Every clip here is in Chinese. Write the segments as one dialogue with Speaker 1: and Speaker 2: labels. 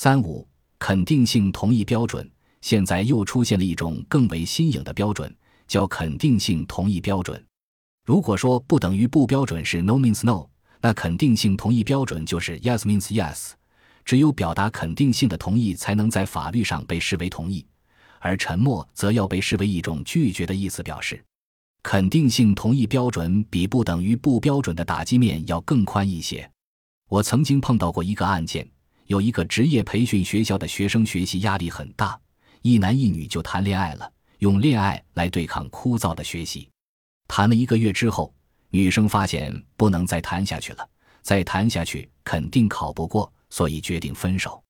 Speaker 1: 三五肯定性同意标准，现在又出现了一种更为新颖的标准，叫肯定性同意标准。如果说不等于不标准是 no means no，那肯定性同意标准就是 yes means yes。只有表达肯定性的同意才能在法律上被视为同意，而沉默则要被视为一种拒绝的意思表示。肯定性同意标准比不等于不标准的打击面要更宽一些。我曾经碰到过一个案件。有一个职业培训学校的学生学习压力很大，一男一女就谈恋爱了，用恋爱来对抗枯燥的学习。谈了一个月之后，女生发现不能再谈下去了，再谈下去肯定考不过，所以决定分手。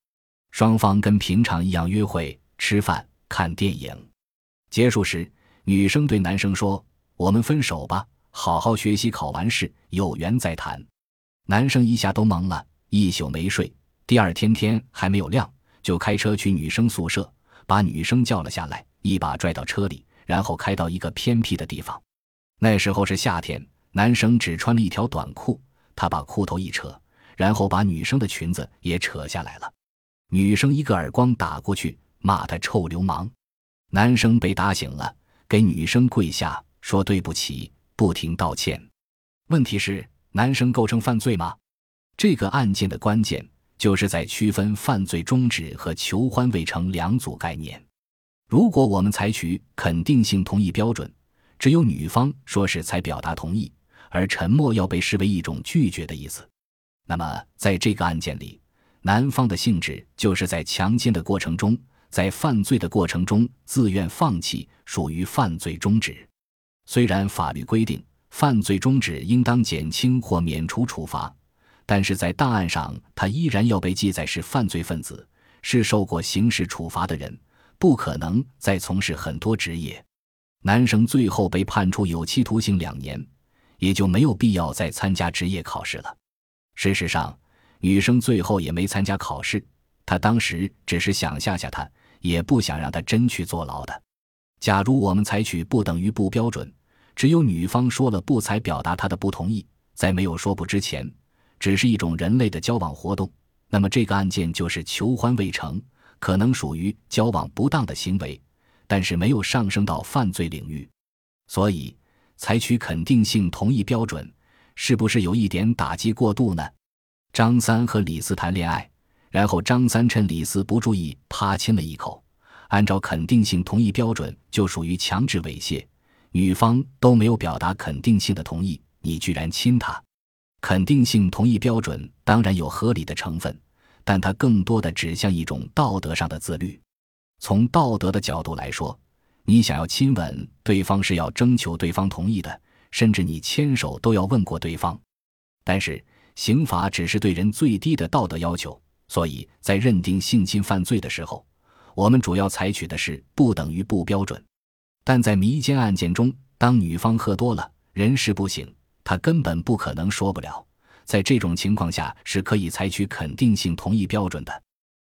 Speaker 1: 双方跟平常一样约会、吃饭、看电影。结束时，女生对男生说：“我们分手吧，好好学习，考完试有缘再谈。”男生一下都懵了，一宿没睡。第二天天还没有亮，就开车去女生宿舍，把女生叫了下来，一把拽到车里，然后开到一个偏僻的地方。那时候是夏天，男生只穿了一条短裤，他把裤头一扯，然后把女生的裙子也扯下来了。女生一个耳光打过去，骂他臭流氓。男生被打醒了，给女生跪下说对不起，不停道歉。问题是，男生构成犯罪吗？这个案件的关键。就是在区分犯罪中止和求欢未成两组概念。如果我们采取肯定性同意标准，只有女方说是才表达同意，而沉默要被视为一种拒绝的意思，那么在这个案件里，男方的性质就是在强奸的过程中，在犯罪的过程中自愿放弃，属于犯罪中止。虽然法律规定犯罪中止应当减轻或免除处罚。但是在档案上，他依然要被记载是犯罪分子，是受过刑事处罚的人，不可能再从事很多职业。男生最后被判处有期徒刑两年，也就没有必要再参加职业考试了。事实上，女生最后也没参加考试，她当时只是想吓吓他，也不想让他真去坐牢的。假如我们采取不等于不标准，只有女方说了不才表达她的不同意，在没有说不之前。只是一种人类的交往活动，那么这个案件就是求欢未成，可能属于交往不当的行为，但是没有上升到犯罪领域，所以采取肯定性同意标准，是不是有一点打击过度呢？张三和李四谈恋爱，然后张三趁李四不注意啪亲了一口，按照肯定性同意标准就属于强制猥亵，女方都没有表达肯定性的同意，你居然亲她。肯定性同意标准当然有合理的成分，但它更多的指向一种道德上的自律。从道德的角度来说，你想要亲吻对方是要征求对方同意的，甚至你牵手都要问过对方。但是刑法只是对人最低的道德要求，所以在认定性侵犯罪的时候，我们主要采取的是不等于不标准。但在迷奸案件中，当女方喝多了，人事不省。他根本不可能说不了，在这种情况下是可以采取肯定性同意标准的。